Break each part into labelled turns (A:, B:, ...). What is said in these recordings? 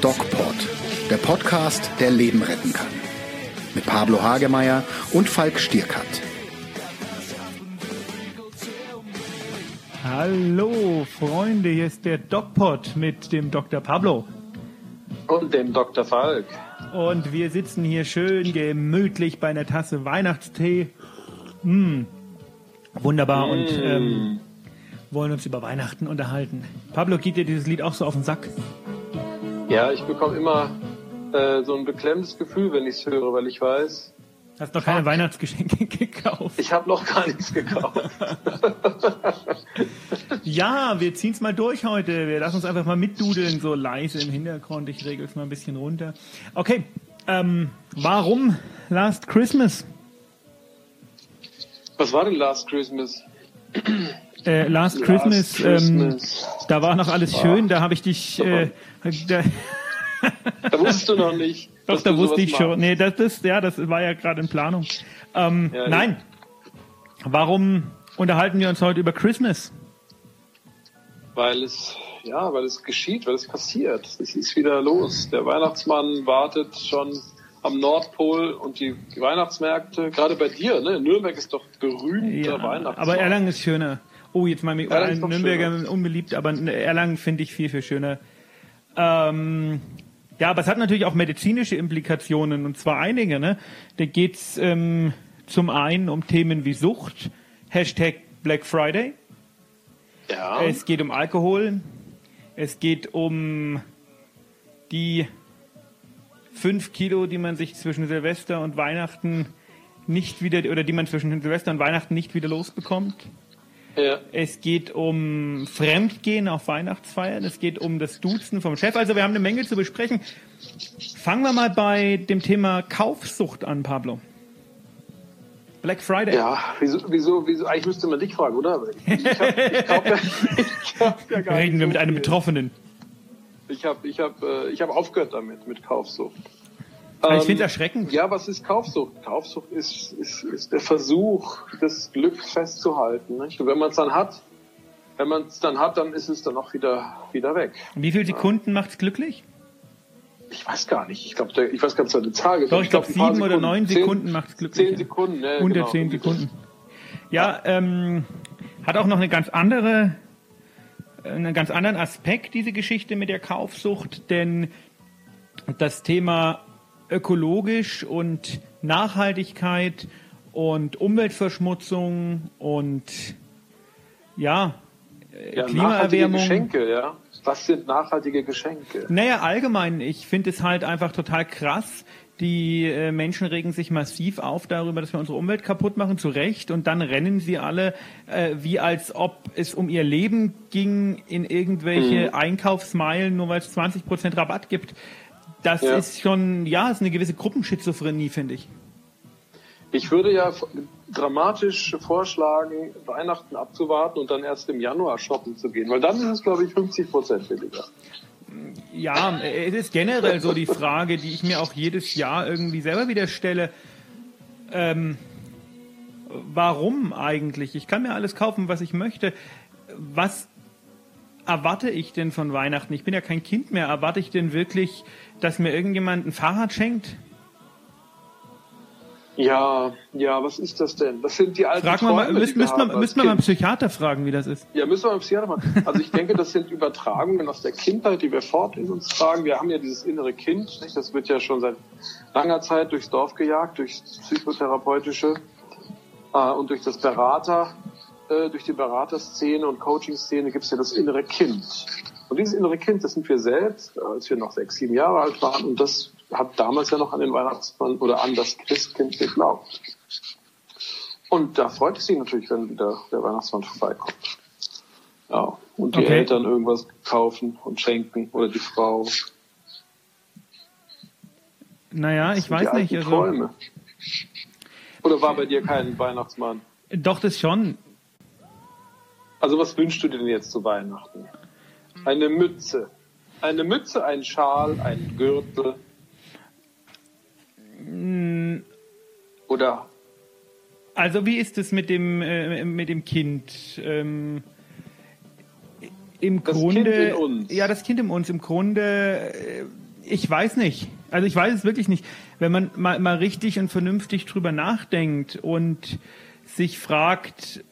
A: DocPod, der Podcast, der Leben retten kann. Mit Pablo Hagemeyer und Falk Stierkat.
B: Hallo Freunde, hier ist der DocPod mit dem Dr. Pablo.
C: Und dem Dr. Falk.
B: Und wir sitzen hier schön gemütlich bei einer Tasse Weihnachtstee. Mm, wunderbar
C: Mm.
B: und ähm, wollen uns über Weihnachten unterhalten. Pablo, geht dir dieses Lied auch so auf den Sack?
C: Ja, ich bekomme immer äh, so ein beklemmendes Gefühl, wenn ich es höre, weil ich weiß,
B: Hast noch keine Weihnachtsgeschenke gekauft?
C: ich habe noch gar nichts gekauft.
B: Ja, wir ziehen's mal durch heute. Wir lassen uns einfach mal mitdudeln, so leise im Hintergrund. Ich regel es mal ein bisschen runter. Okay, ähm, warum Last Christmas?
C: Was war denn Last Christmas?
B: Äh, Last,
C: Last
B: Christmas, Ähm,
C: Christmas.
B: da war noch alles schön. Da habe ich dich. Äh, da,
C: Da wusstest du noch nicht.
B: doch, da wusste ich schon.
C: machst.
B: Nee, das, das, ja, das war ja gerade in Planung. Ähm,
C: Ja,
B: nein. Warum unterhalten wir uns heute über Christmas?
C: Weil es, ja, weil es geschieht, weil es passiert. Es ist wieder los. Der Weihnachtsmann wartet schon am Nordpol und die Weihnachtsmärkte, gerade bei dir, ne? Nürnberg ist doch berühmter Weihnachtsmann.
B: aber Erlangen ist schöner. Oh, jetzt mal
C: Erlangen
B: Nürnberger unbeliebt, aber Erlangen finde ich viel, viel schöner. Ähm, ja, aber es hat natürlich auch medizinische Implikationen und zwar einige. Ne? Da geht's ähm, zum einen um Themen wie Sucht, Hashtag Black Friday.
C: ja.
B: Es geht um Alkohol. Es geht um die fünf Kilo, die man sich zwischen Silvester und Weihnachten nicht wieder, oder die man zwischen Silvester und Weihnachten nicht wieder losbekommt.
C: Ja.
B: Es geht um Fremdgehen auf Weihnachtsfeiern. Es geht um das Duzen vom Chef. Also wir haben eine Menge zu besprechen. Fangen wir mal bei dem Thema Kaufsucht an, Pablo. Black Friday.
C: Ja, wieso, wieso, wieso, eigentlich müsste man dich fragen, oder? Ich hab, ich kauf ja, ich kauf ja gar
B: Reden wir
C: so
B: mit einem. Betroffenen.
C: Ich habe ich hab, äh, ich hab aufgehört damit, mit Kaufsucht.
B: Aber ich
C: Ähm,
B: finde es erschreckend.
C: Ja, was ist Kaufsucht? Kaufsucht ist, ist, ist der Versuch, das Glück festzuhalten. Nicht? Und wenn man es dann hat, wenn man es dann hat, dann ist es dann auch wieder, wieder weg.
B: Wie viele Sekunden macht's glücklich?
C: Ich weiß gar nicht. Ich glaube, ich weiß gar nicht, es eine Zahl gibt.
B: Doch, ich glaube,
C: paar
B: sieben oder neun Sekunden macht's glücklich.
C: Zehn Sekunden, ja,
B: Unter
C: genau.
B: zehn Sekunden. Ja, ähm, hat auch noch eine ganz andere, einen ganz anderen Aspekt, diese Geschichte mit der Kaufsucht, denn das Thema ökologisch und Nachhaltigkeit und Umweltverschmutzung und ja,
C: Ja,
B: Klimaerwärmung.
C: Geschenke, ja. Was sind nachhaltige Geschenke?
B: Naja, allgemein, ich finde es halt einfach total krass. Die äh, Menschen regen sich massiv auf darüber, dass wir unsere Umwelt kaputt machen, zu Recht. Und dann rennen sie alle, äh, wie als ob es um ihr Leben ging, in irgendwelche
C: Mhm.
B: Einkaufsmeilen, nur weil es 20% Rabatt gibt. Das
C: Ja.
B: ist schon, ja, ist eine gewisse Gruppenschizophrenie, finde ich.
C: Ich würde ja dramatisch vorschlagen, Weihnachten abzuwarten und dann erst im Januar shoppen zu gehen, weil dann ist es, glaube ich, 50 Prozent billiger.
B: Ja, äh, es ist generell so die Frage, die ich mir auch jedes Jahr irgendwie selber wieder stelle. Ähm, warum eigentlich? Ich kann mir alles kaufen, was ich möchte. Was erwarte ich denn von Weihnachten? Ich bin ja kein Kind mehr. Erwarte ich denn wirklich, dass mir irgendjemand ein Fahrrad schenkt?
C: Ja, ja, was ist das denn? Das sind die alten
B: Fragen wir mal,
C: Träume,
B: müssen, müssen wir, müssen wir mal einen. Psychiater fragen, wie das ist.
C: Ja, müssen wir beim Psychiater machen. Also ich denke, das sind Übertragungen aus der Kindheit, die wir fort in uns tragen. Wir haben ja dieses innere Kind, nicht? das wird ja schon seit langer Zeit durchs Dorf gejagt, durchs psychotherapeutische äh, und durch das Berater, äh, durch die Beraterszene und Coaching-Szene gibt es ja das innere Kind. Und dieses innere Kind, das sind wir selbst, als wir noch sechs, sieben Jahre alt waren. Und das hat damals ja noch an den Weihnachtsmann oder an das Christkind geglaubt. Und da freut es sich natürlich, wenn wieder der Weihnachtsmann vorbeikommt. Ja, und die
B: Okay.
C: Eltern irgendwas kaufen und schenken oder die Frau.
B: Naja, ich weiß nicht. Also,
C: Träume. Oder war bei dir kein Weihnachtsmann?
B: doch, das schon.
C: Also was wünschst du dir denn jetzt zu Weihnachten? Eine Mütze. Eine Mütze, ein Schal, ein Gürtel.
B: Mm.
C: Oder
B: Also wie ist es mit dem äh, mit dem Kind? Ähm, im
C: das
B: Grunde,
C: Kind in uns.
B: ja, das Kind in uns, im Grunde, äh, ich weiß nicht. Also ich weiß es wirklich nicht. Wenn man mal, mal richtig und vernünftig drüber nachdenkt und sich fragt,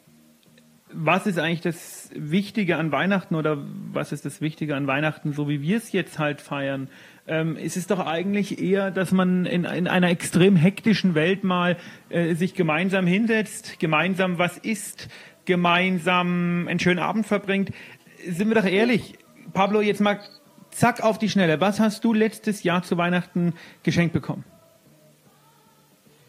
B: was ist eigentlich das Wichtige an Weihnachten oder was ist das Wichtige an Weihnachten, so wie wir es jetzt halt feiern? Ähm, es ist doch eigentlich eher, dass man in, in einer extrem hektischen Welt mal äh, sich gemeinsam hinsetzt, gemeinsam was isst, gemeinsam einen schönen Abend verbringt. Sind wir doch ehrlich, Pablo, jetzt mal zack auf die Schnelle. Was hast du letztes Jahr zu Weihnachten geschenkt bekommen?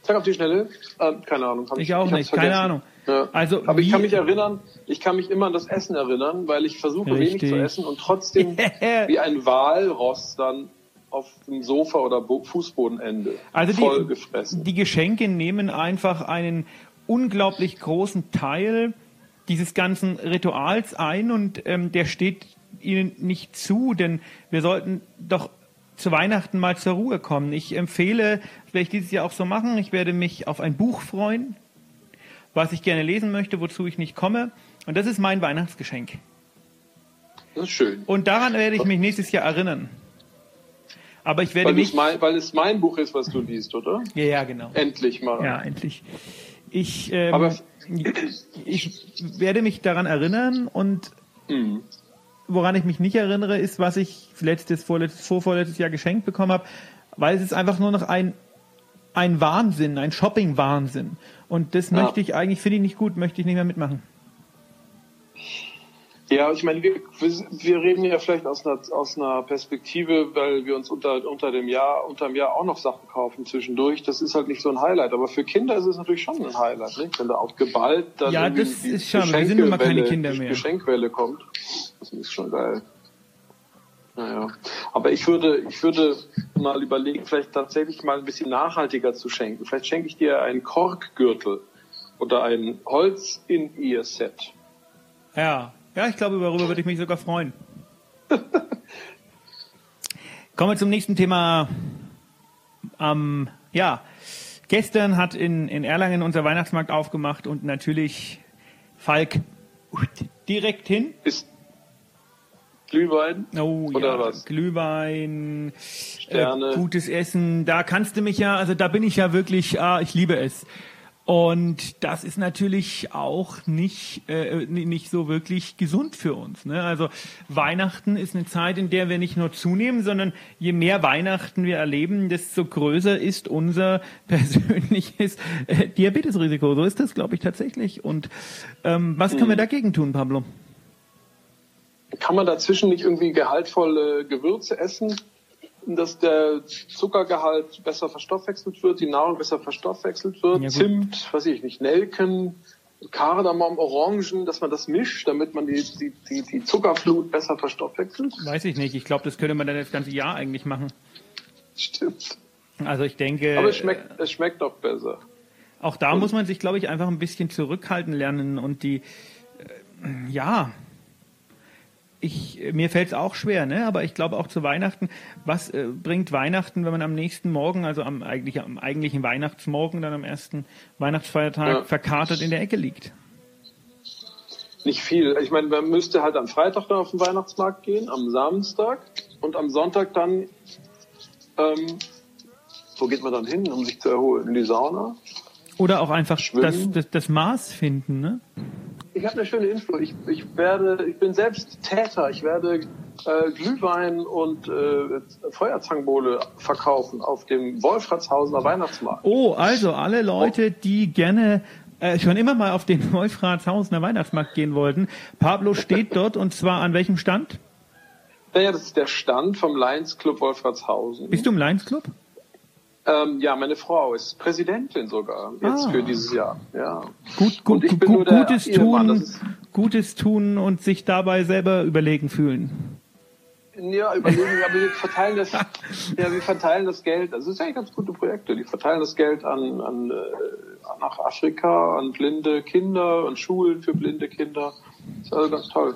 C: Zack auf die Schnelle? Äh, keine Ahnung. Hab
B: Ich auch
C: hab's
B: nicht, keine. Ahnung.
C: Ja.
B: Also,
C: Aber ich kann mich erinnern, ich kann mich immer an das Essen erinnern, weil ich versuche wenig
B: Richtig.
C: zu essen und trotzdem wie ein Walross dann auf dem Sofa oder Bo Fußbodenende
B: Also
C: voll
B: die,
C: gefressen.
B: die Geschenke nehmen einfach einen unglaublich großen Teil dieses ganzen Rituals ein und ähm, der steht ihnen nicht zu, denn wir sollten doch zu Weihnachten mal zur Ruhe kommen. Ich empfehle, das werde ich dieses Jahr auch so machen, ich werde mich auf ein Buch freuen, was ich gerne lesen möchte, wozu ich nicht komme. Und das ist mein Weihnachtsgeschenk.
C: das ist schön.
B: Und daran werde ich mich nächstes Jahr erinnern. Aber ich werde
C: Weil,
B: mich...
C: mein, weil es mein Buch ist, was du liest, oder?
B: Ja, ja, genau.
C: Endlich mal.
B: Ja, endlich. Ich, ähm,
C: Aber-
B: ich werde mich daran erinnern und
C: Mhm.
B: Woran ich mich nicht erinnere, ist, was ich letztes, vorletztes, vorvorletztes Jahr geschenkt bekommen habe, weil es ist einfach nur noch ein, ein Wahnsinn, ein Shopping-Wahnsinn. Und das
C: Ja.
B: möchte ich eigentlich, finde ich nicht gut, möchte ich nicht mehr mitmachen.
C: Ja, ich meine, wir, wir- reden ja vielleicht aus einer, aus einer Perspektive, weil wir uns unter, unter dem Jahr, unter dem Jahr auch noch Sachen kaufen zwischendurch. Das ist halt nicht so ein Highlight. Aber für Kinder ist es natürlich schon ein Highlight, nicht? wenn da auch geballt dann
B: Ja, das
C: die
B: ist schon, wir sind mal keine Kinder mehr.
C: Geschenkwelle kommt. Das ist schon geil. Naja. Aber ich würde, ich würde mal überlegen, vielleicht tatsächlich mal ein bisschen nachhaltiger zu schenken. Vielleicht schenke ich dir einen Korkgürtel oder ein Holz-in-Ear-Set.
B: Ja, ja, ich glaube, darüber würde ich mich sogar freuen. Kommen wir zum nächsten Thema. Ähm, ja, gestern hat in, in Erlangen unser Weihnachtsmarkt aufgemacht und natürlich Falk direkt hin.
C: Ist Glühwein?
B: Oh
C: Oder
B: ja,
C: was?
B: Glühwein,
C: Sterne.
B: Äh, gutes Essen. Da kannst du mich ja, also da bin ich ja wirklich, ah, ich liebe es. Und das ist natürlich auch nicht, äh, nicht so wirklich gesund für uns. Ne? Also Weihnachten ist eine Zeit, in der wir nicht nur zunehmen, sondern je mehr Weihnachten wir erleben, desto größer ist unser persönliches äh, Diabetesrisiko. So ist das, glaube ich, tatsächlich. Und ähm, was
C: Hm.
B: können wir dagegen tun, Pablo?
C: Kann man dazwischen nicht irgendwie gehaltvolle Gewürze essen, dass der Zuckergehalt besser verstoffwechselt wird, die Nahrung besser verstoffwechselt wird?
B: Ja.
C: Zimt, weiß ich nicht, Nelken, Kardamom, Orangen, dass man das mischt, damit man die, die, die, die Zuckerflut besser verstoffwechselt?
B: Weiß ich nicht. Ich glaube, das könnte man dann das ganze Jahr eigentlich machen.
C: Stimmt.
B: Also ich denke,
C: Aber es schmeckt, es schmeckt doch besser.
B: auch da muss man sich, glaube ich, einfach ein bisschen zurückhalten lernen und die, äh, ja, ich, mir fällt es auch schwer, ne? Aber ich glaube auch zu Weihnachten, was äh, bringt Weihnachten, wenn man am nächsten Morgen, also am, eigentlich, am eigentlichen Weihnachtsmorgen, dann am ersten Weihnachtsfeiertag
C: Ja.
B: verkatert in der Ecke liegt?
C: Nicht viel. Ich meine, man müsste halt am Freitag dann auf den Weihnachtsmarkt gehen, am Samstag und am Sonntag dann, ähm, wo geht man dann hin, um sich zu erholen? In die Sauna?
B: Oder auch einfach das, das, das Maß finden, ne?
C: Ich habe eine schöne Info. Ich, ich werde, ich bin selbst Täter. Ich werde äh, Glühwein und äh, Feuerzangenbowle verkaufen auf dem Wolfratshausener Weihnachtsmarkt.
B: Oh, also alle Leute, die gerne äh, schon immer mal auf den Wolfratshausener Weihnachtsmarkt gehen wollten. Pablo steht dort und zwar an welchem Stand?
C: Naja, das ist der Stand vom Lions Club Wolfratshausen.
B: Bist du im Lions Club?
C: Ähm, ja, meine Frau ist Präsidentin sogar jetzt
B: Ah.
C: für dieses Jahr. Ja.
B: Gut,
C: Und
B: gut, gut,
C: der
B: Gutes tun, Gutes tun und sich dabei selber überlegen fühlen.
C: Ja, überlegen, aber wir verteilen das, ja, wir verteilen das Geld. Also, das sind eigentlich ganz gute Projekte. Die verteilen das Geld an, an äh, nach Afrika, an blinde Kinder, an Schulen für blinde Kinder. Das ist also ganz toll.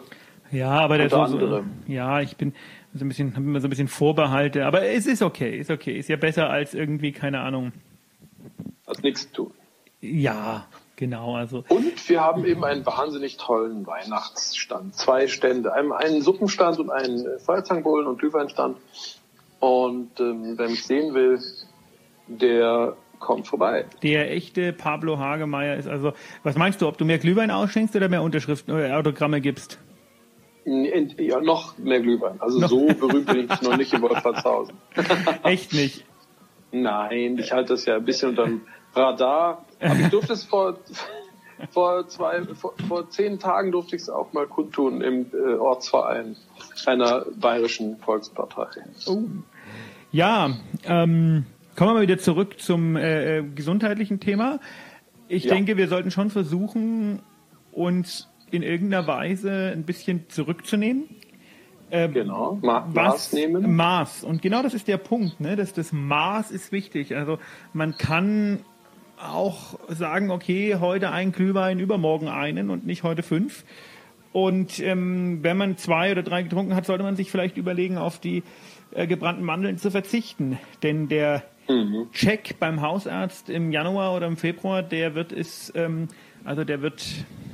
B: Ja, aber der so, ja, ich bin so ein bisschen, habe immer so ein bisschen Vorbehalte, aber es ist okay, ist okay, ist ja besser als irgendwie keine Ahnung.
C: Hat nichts zu tun.
B: Ja, Genau, also.
C: Und wir haben eben einen wahnsinnig tollen Weihnachtsstand. Zwei Stände. Einen, einen Suppenstand und einen Feuerzangenbowlen- und Glühweinstand. Und ähm, wer mich sehen will, der kommt vorbei.
B: Der echte Pablo Hagemeyer ist also, was meinst du, ob du mehr Glühwein ausschenkst oder mehr Unterschriften oder äh, Autogramme gibst?
C: Ja, noch mehr Glühwein. Also noch? so berühmt bin ich noch nicht in Wolfratshausen.
B: Echt nicht?
C: Nein, ich halte das ja ein bisschen unter dem Radar. Aber ich durfte es vor, vor zwei, vor, vor zehn Tagen durfte ich es auch mal kundtun im äh, Ortsverein einer bayerischen Volkspartei.
B: Oh. Ja, ähm, kommen wir mal wieder zurück zum äh, äh, gesundheitlichen Thema. Ich ja. denke, wir sollten schon versuchen, uns in irgendeiner Weise ein bisschen zurückzunehmen.
C: Ähm, genau, Ma
B: Maß nehmen. Maß. Und genau das ist der Punkt, ne? dass das Maß ist wichtig. Also man kann auch sagen, okay, heute ein Glühwein, übermorgen einen und nicht heute fünf. Und ähm, wenn man zwei oder drei getrunken hat, sollte man sich vielleicht überlegen, auf die äh, gebrannten Mandeln zu verzichten. Denn der mhm. Check beim Hausarzt im Januar oder im Februar, der wird es, ähm, also der wird,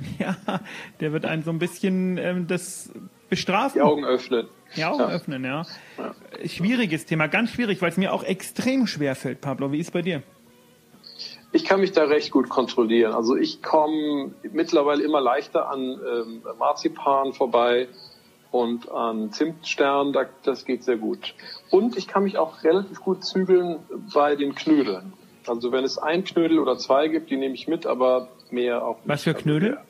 B: ja, der wird einen so ein bisschen ähm, das bestrafen.
C: Die Augen öffnen.
B: Die Augen ja. öffnen, ja. ja. Schwieriges Thema, ganz schwierig, weil es mir auch extrem schwer fällt, Pablo. Wie ist es bei dir?
C: Ich kann mich da recht gut kontrollieren. Also ich komme mittlerweile immer leichter an ähm, Marzipan vorbei und an Zimtstern, das geht sehr gut. Und ich kann mich auch relativ gut zügeln bei den Knödeln. Also wenn es ein Knödel oder zwei gibt, die nehme ich mit, aber mehr auch
B: nicht. Was für Knödel?
C: Also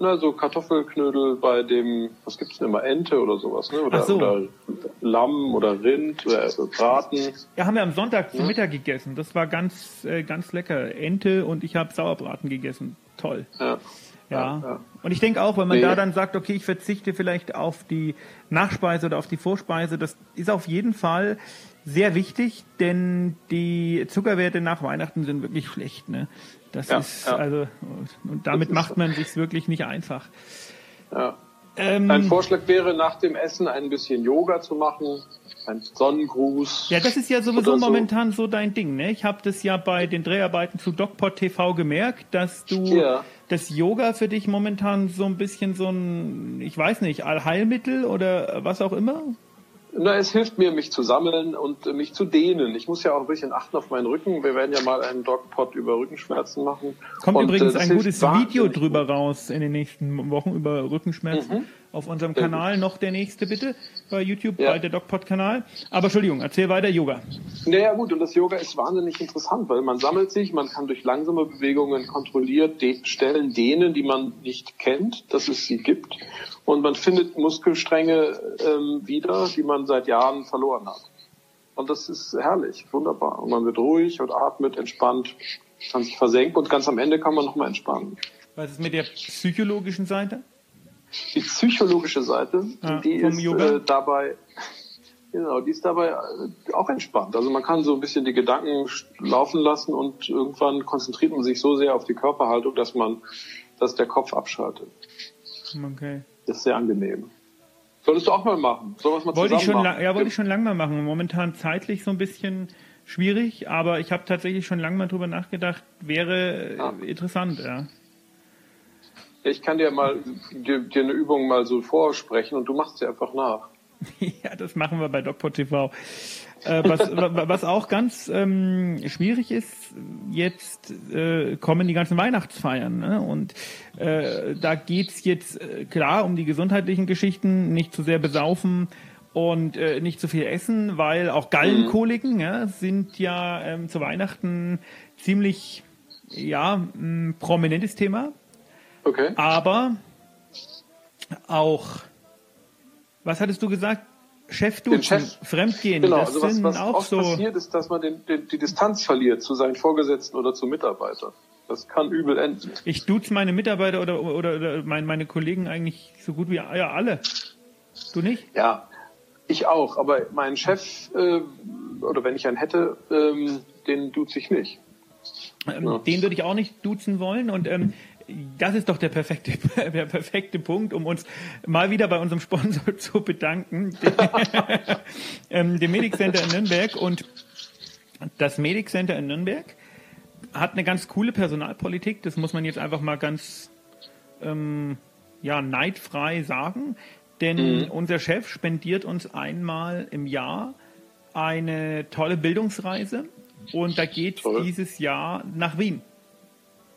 C: na, so Kartoffelknödel bei dem, was gibt's denn immer, Ente oder sowas, ne? Oder,
B: so.
C: oder Lamm oder Rind oder Braten.
B: Ja, haben wir am Sonntag zum Mittag gegessen. Das war ganz, äh, ganz lecker. Ente und ich habe Sauerbraten gegessen. Toll. Ja. Ja. ja. Und ich denke auch, wenn man nee. da dann sagt, okay, ich verzichte vielleicht auf die Nachspeise oder auf die Vorspeise, das ist auf jeden Fall sehr wichtig, denn die Zuckerwerte nach Weihnachten sind wirklich schlecht. Ne? Das ja, ist ja. also und damit macht man sich wirklich nicht einfach.
C: Ja. Ähm, ein Vorschlag wäre, nach dem Essen ein bisschen Yoga zu machen, ein Sonnengruß.
B: Ja, das ist ja sowieso momentan so dein Ding, ne? Ich habe das ja bei den Dreharbeiten zu DocPod TV gemerkt, dass du ja. das Yoga für dich momentan so ein bisschen so ein, ich weiß nicht, Allheilmittel oder was auch immer
C: na, es hilft mir, mich zu sammeln und äh, mich zu dehnen. Ich muss ja auch ein bisschen achten auf meinen Rücken. Wir werden ja mal einen Dogpot über Rückenschmerzen machen.
B: Kommt und, übrigens äh, ein gutes Video drüber raus in den nächsten Wochen über Rückenschmerzen. Mhm auf unserem Sehr Kanal gut. noch der nächste bitte bei YouTube, ja. bei der DocPod-Kanal. Aber Entschuldigung, erzähl weiter Yoga.
C: Naja gut, und das Yoga ist wahnsinnig interessant, weil man sammelt sich, man kann durch langsame Bewegungen kontrolliert de Stellen dehnen, die man nicht kennt, dass es sie gibt. Und man findet Muskelstränge ähm, wieder, die man seit Jahren verloren hat. Und das ist herrlich, wunderbar. Und man wird ruhig und atmet, entspannt, kann sich versenken und ganz am Ende kann man nochmal entspannen.
B: Was ist mit der psychologischen Seite?
C: Die psychologische Seite, ja, die ist äh, dabei, genau, die ist dabei äh, auch entspannt. Also man kann so ein bisschen die Gedanken laufen lassen und irgendwann konzentriert man sich so sehr auf die Körperhaltung, dass man, dass der Kopf abschaltet.
B: Okay.
C: Das ist sehr angenehm. Solltest du auch mal machen. Sollen
B: mal wollte ich schon machen? Ja, wollte ich schon lange mal machen. Momentan zeitlich so ein bisschen schwierig, aber ich habe tatsächlich schon lange mal drüber nachgedacht. Wäre ja. interessant, ja.
C: Ich kann dir mal dir, dir eine Übung mal so vorsprechen und du machst sie einfach nach.
B: ja, das machen wir bei DocPod TV. Äh, was, was auch ganz ähm, schwierig ist, jetzt äh, kommen die ganzen Weihnachtsfeiern. Ne? Und äh, da geht's jetzt äh, klar um die gesundheitlichen Geschichten, nicht zu sehr besaufen und äh, nicht zu viel essen, weil auch Gallenkoliken mhm. ja, sind ja ähm, zu Weihnachten ziemlich ja, ein prominentes Thema.
C: Okay.
B: Aber auch, was hattest du gesagt? Chefduzen, Chef, Fremdgehen,
C: genau, das also was, was auch oft so passiert ist, dass man den, den, die Distanz verliert zu seinen Vorgesetzten oder zu Mitarbeitern. Das kann übel enden.
B: Ich duze meine Mitarbeiter oder, oder, oder meine, meine Kollegen eigentlich so gut wie ja, alle. Du nicht?
C: Ja, ich auch. Aber mein Chef, äh, oder wenn ich einen hätte, ähm, den duze ich nicht.
B: Ähm, ja. Den würde ich auch nicht duzen wollen. Und ähm, das ist doch der perfekte, der perfekte Punkt, um uns mal wieder bei unserem Sponsor zu bedanken, ähm, dem Medic Center in Nürnberg. Und das Medic Center in Nürnberg hat eine ganz coole Personalpolitik, das muss man jetzt einfach mal ganz ähm, ja, neidfrei sagen. Denn mhm. unser Chef spendiert uns einmal im Jahr eine tolle Bildungsreise und da geht dieses Jahr nach Wien.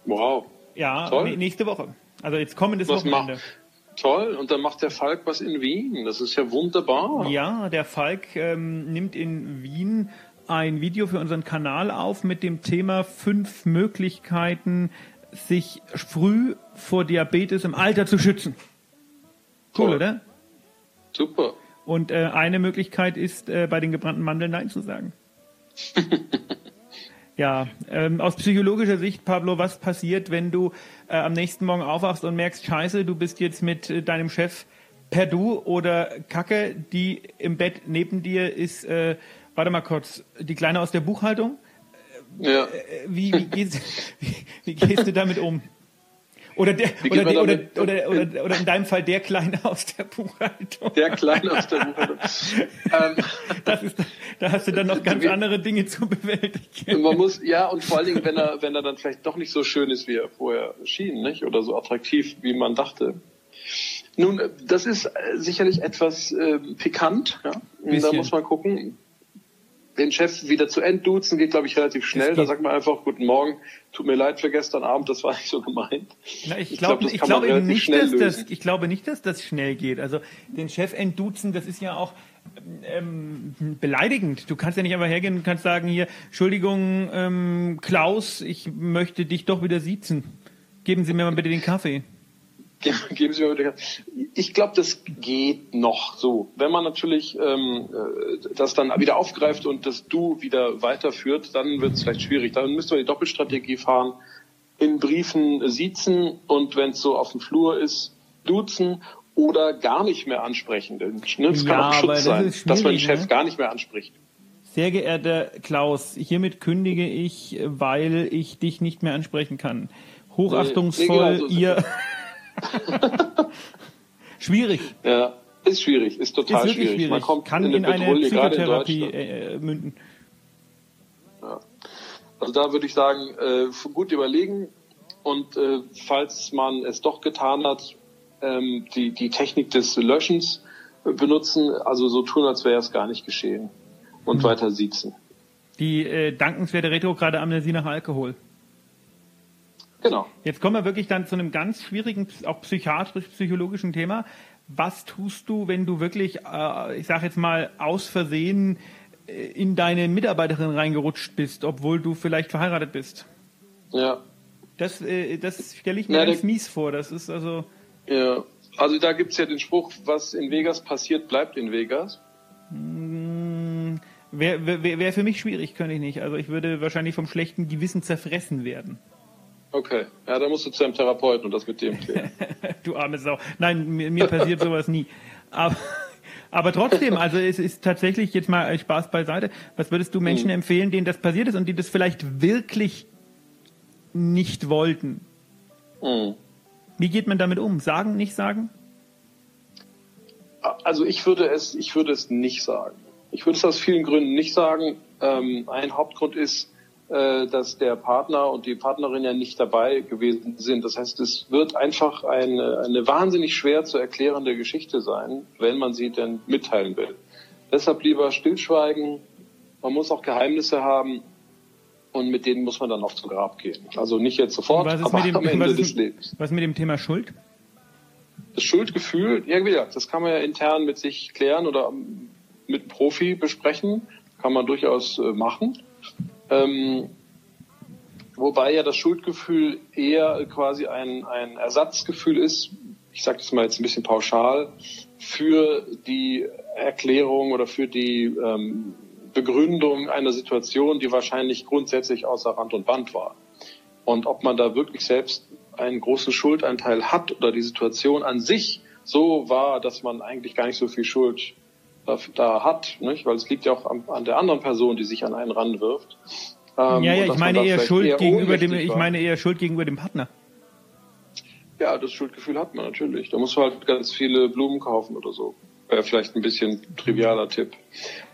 C: Wow.
B: Ja, Toll. nächste Woche. Also jetzt kommendes was Wochenende.
C: Macht, toll, und dann macht der Falk was in Wien. Das ist ja wunderbar.
B: Ja, der Falk ähm, nimmt in Wien ein Video für unseren Kanal auf mit dem Thema fünf Möglichkeiten, sich früh vor Diabetes im Alter zu schützen. Cool, Toll. oder?
C: Super.
B: Und äh, eine Möglichkeit ist, äh, bei den gebrannten Mandeln Nein zu sagen. ja, ähm, aus psychologischer Sicht, Pablo, was passiert, wenn du äh, am nächsten Morgen aufwachst und merkst, scheiße, du bist jetzt mit äh, deinem Chef per Du oder Kacke, die im Bett neben dir ist, äh, warte mal kurz, die Kleine aus der Buchhaltung?
C: Ja. Äh,
B: wie, wie, gehst, wie, wie gehst du damit um? Oder, der, oder, der, oder, oder, oder, oder, in deinem Fall der Kleine aus der Buchhaltung.
C: Der Kleine aus der Buchhaltung. ähm,
B: das ist, da hast du dann noch ganz andere Dinge zu bewältigen.
C: Man muss, ja, und vor allen Dingen, wenn er, wenn er dann vielleicht doch nicht so schön ist, wie er vorher schien, nicht? Oder so attraktiv, wie man dachte. Nun, das ist sicherlich etwas äh, pikant, ja. Da muss man gucken den Chef wieder zu entduzen geht, glaube ich, relativ schnell. Da sagt man einfach, guten Morgen, tut mir leid für gestern Abend, das war nicht so gemeint.
B: Na, ich, ich glaube ich glaub eben nicht, dass das, ich glaube nicht, dass das schnell geht. Also den Chef entduzen, das ist ja auch ähm, beleidigend. Du kannst ja nicht einfach hergehen und kannst sagen, hier, Entschuldigung, ähm, Klaus, ich möchte dich doch wieder siezen. Geben Sie mir mal bitte den Kaffee.
C: Geben Sie mir bitte. Ich glaube, das geht noch so. Wenn man natürlich ähm, äh, das dann wieder aufgreift und das Du wieder weiterführt, dann wird es vielleicht schwierig. Dann müsste man die Doppelstrategie fahren, in Briefen siezen und wenn es so auf dem Flur ist, duzen oder gar nicht mehr ansprechen. Ne? Das kann auch Schutz sein, dass man den Chef ne? gar nicht mehr anspricht.
B: Sehr geehrter Klaus, hiermit kündige ich, weil ich dich nicht mehr ansprechen kann. Hochachtungsvoll, nee, nee, genau so ihr. schwierig.
C: Ja, ist schwierig, ist total ist schwierig. schwierig.
B: Man kommt Kann in, in eine Psychotherapie äh, münden.
C: Ja. Also da würde ich sagen, äh, gut überlegen und äh, falls man es doch getan hat, ähm, die, die Technik des Löschens benutzen, also so tun, als wäre es gar nicht geschehen und mhm. weiter siezen.
B: Die äh, dankenswerte retrograde Amnesie nach Alkohol.
C: Genau.
B: Jetzt kommen wir wirklich dann zu einem ganz schwierigen, auch psychiatrisch-psychologischen Thema. Was tust du, wenn du wirklich, äh, ich sage jetzt mal, aus Versehen äh, in deine Mitarbeiterin reingerutscht bist, obwohl du vielleicht verheiratet bist?
C: Ja.
B: Das, äh, das stelle ich mir ja, ganz mies vor. Das ist also.
C: Ja, also da gibt es ja den Spruch, was in Vegas passiert, bleibt in Vegas.
B: Hm, Wäre wär, wär für mich schwierig, könnte ich nicht. Also ich würde wahrscheinlich vom schlechten Gewissen zerfressen werden.
C: Okay, ja, dann musst du zu einem Therapeuten und das mit dem klären.
B: du arme Sau. Nein, mir, mir passiert sowas nie. Aber, aber trotzdem, also es ist tatsächlich jetzt mal Spaß beiseite. Was würdest du Menschen hm. empfehlen, denen das passiert ist und die das vielleicht wirklich nicht wollten? Hm. Wie geht man damit um? Sagen, nicht sagen?
C: Also ich würde es, ich würde es nicht sagen. Ich würde es aus vielen Gründen nicht sagen. Ähm, ein Hauptgrund ist, dass der Partner und die Partnerin ja nicht dabei gewesen sind. Das heißt, es wird einfach eine, eine wahnsinnig schwer zu erklärende Geschichte sein, wenn man sie denn mitteilen will. Deshalb lieber stillschweigen. Man muss auch Geheimnisse haben und mit denen muss man dann auch zum Grab gehen. Also nicht jetzt sofort, aber dem, am Ende des Lebens.
B: Was mit dem Thema Schuld?
C: Das Schuldgefühl, ja, wie gesagt, das kann man ja intern mit sich klären oder mit einem Profi besprechen. Kann man durchaus äh, machen. Ähm, wobei ja das Schuldgefühl eher quasi ein, ein Ersatzgefühl ist, ich sage das mal jetzt ein bisschen pauschal, für die Erklärung oder für die ähm, Begründung einer Situation, die wahrscheinlich grundsätzlich außer Rand und Band war. Und ob man da wirklich selbst einen großen Schuldeinteil hat oder die Situation an sich so war, dass man eigentlich gar nicht so viel Schuld da, da hat, nicht? weil es liegt ja auch an, an, der anderen Person, die sich an einen ranwirft.
B: Ähm, ja, ja, ich meine eher Schuld eher gegenüber dem, ich meine eher Schuld gegenüber dem Partner.
C: Ja, das Schuldgefühl hat man natürlich. Da muss man halt ganz viele Blumen kaufen oder so. Wäre vielleicht ein bisschen trivialer Tipp.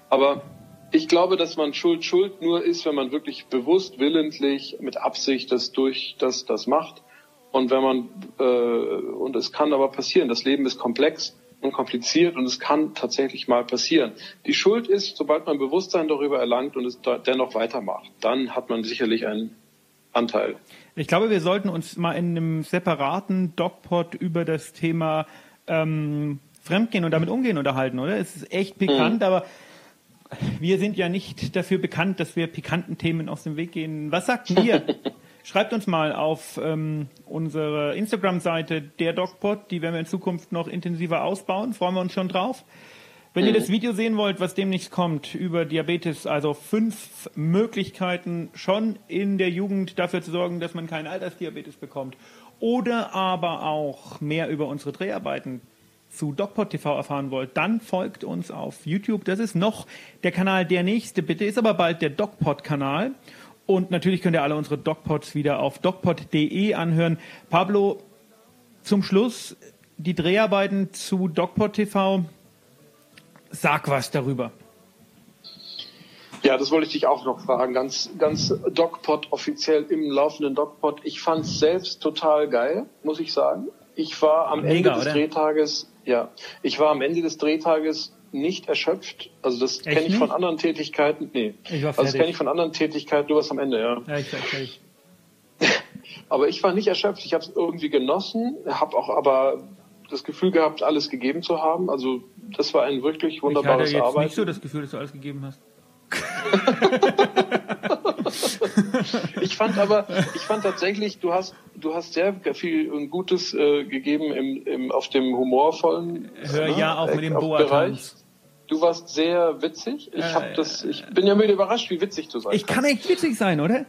C: Aber ich glaube, dass man Schuld Schuld nur ist, wenn man wirklich bewusst, willentlich, mit Absicht das durch das, das macht. Und wenn man, äh, und es kann aber passieren, das Leben ist komplex und kompliziert und es kann tatsächlich mal passieren. Die Schuld ist, sobald man Bewusstsein darüber erlangt und es dennoch weitermacht, dann hat man sicherlich einen Anteil.
B: Ich glaube, wir sollten uns mal in einem separaten Dogpod über das Thema ähm, Fremdgehen und damit umgehen unterhalten, oder? Es ist echt pikant, mhm. aber wir sind ja nicht dafür bekannt, dass wir pikanten Themen aus dem Weg gehen. Was sagt ihr? Schreibt uns mal auf ähm, unsere Instagram-Seite der DocPod, die werden wir in Zukunft noch intensiver ausbauen, freuen wir uns schon drauf. Wenn mhm. ihr das Video sehen wollt, was demnächst kommt über Diabetes, also fünf Möglichkeiten schon in der Jugend dafür zu sorgen, dass man keinen Altersdiabetes bekommt oder aber auch mehr über unsere Dreharbeiten zu DocPod TV erfahren wollt, dann folgt uns auf YouTube. Das ist noch der Kanal Der Nächste, bitte, ist aber bald der DocPod-Kanal. Und natürlich könnt ihr alle unsere DocPods wieder auf docpod.de anhören. Pablo, zum Schluss die Dreharbeiten zu DocPod TV. Sag was darüber.
C: Ja, das wollte ich dich auch noch fragen. Ganz, ganz DocPod offiziell im laufenden DocPod. Ich fand es selbst total geil, muss ich sagen. Ich war am Mega, Ende des oder? Drehtages, ja, ich war am Ende des Drehtages nicht erschöpft. Also das kenne ich von anderen Tätigkeiten. Nee. Ich war also das kenne ich von anderen Tätigkeiten, du warst am Ende, ja. Ja, ich war fertig. aber ich war nicht erschöpft. Ich habe es irgendwie genossen, habe auch aber das Gefühl gehabt, alles gegeben zu haben. Also das war ein wirklich wunderbares
B: ich hatte
C: jetzt Arbeiten.
B: nicht so das Gefühl, dass du alles gegeben hast.
C: ich fand aber, ich fand tatsächlich, du hast, du hast sehr viel und Gutes äh, gegeben im, im, auf dem humorvollen.
B: Hör ja auch mit dem Bereich.
C: Du warst sehr witzig. Ich äh, hab das, ich bin ja müde überrascht, wie witzig du
B: sein Ich kann echt witzig sein, oder?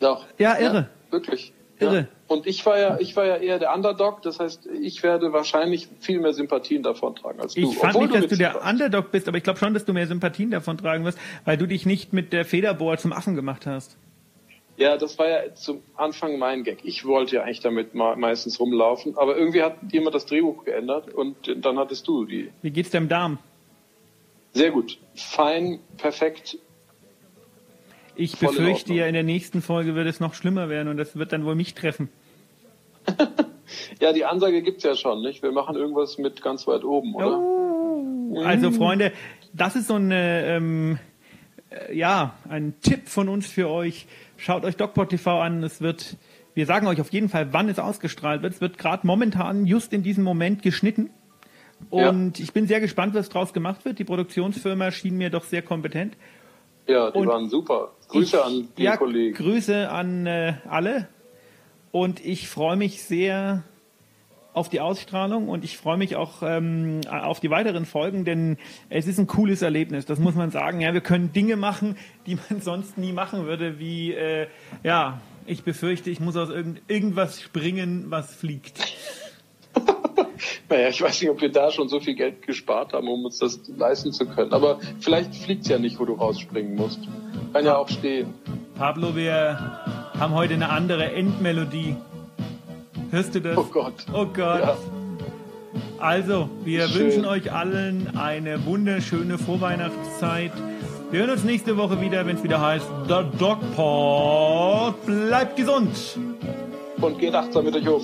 C: Doch.
B: Ja, irre. Ja,
C: wirklich. Irre. Ja. Und ich war ja, ich war ja eher der Underdog, das heißt, ich werde wahrscheinlich viel mehr Sympathien davon tragen als du.
B: Ich fand nicht, du dass du der warst. Underdog bist, aber ich glaube schon, dass du mehr Sympathien davon tragen wirst, weil du dich nicht mit der Federbohr zum Affen gemacht hast.
C: Ja, das war ja zum Anfang mein Gag. Ich wollte ja eigentlich damit meistens rumlaufen, aber irgendwie hat jemand das Drehbuch geändert und dann hattest du die.
B: Wie geht's deinem Darm?
C: Sehr gut. Fein, perfekt,
B: ich befürchte ja, in der nächsten Folge wird es noch schlimmer werden und das wird dann wohl mich treffen.
C: Ja, die Ansage gibt's ja schon, nicht? Wir machen irgendwas mit ganz weit oben, oder?
B: Oh. Also Freunde, das ist so eine, ähm, äh, ja, ein Tipp von uns für euch. Schaut euch DocPort TV an. Es wird, wir sagen euch auf jeden Fall, wann es ausgestrahlt wird. Es wird gerade momentan, just in diesem Moment geschnitten. Und ja. ich bin sehr gespannt, was draus gemacht wird. Die Produktionsfirma schien mir doch sehr kompetent.
C: Ja, die und waren super. Grüße ich, an die ja, Kollegen.
B: Grüße an äh, alle. Und ich freue mich sehr auf die Ausstrahlung und ich freue mich auch ähm, auf die weiteren Folgen, denn es ist ein cooles Erlebnis, das muss man sagen. Ja, wir können Dinge machen, die man sonst nie machen würde, wie äh, ja, ich befürchte, ich muss aus irgend, irgendwas springen, was fliegt.
C: Naja, ich weiß nicht, ob wir da schon so viel Geld gespart haben, um uns das leisten zu können. Aber vielleicht fliegt es ja nicht, wo du rausspringen musst. Kann ja auch stehen.
B: Pablo, wir haben heute eine andere Endmelodie. Hörst du das?
C: Oh Gott.
B: Oh Gott. Ja. Also, wir Schön. wünschen euch allen eine wunderschöne Vorweihnachtszeit. Wir hören uns nächste Woche wieder, wenn es wieder heißt The Dog Pod. Bleibt gesund.
C: Und geht achtsam mit euch um.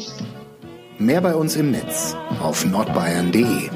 A: Mehr bei uns im Netz auf nordbayern.de.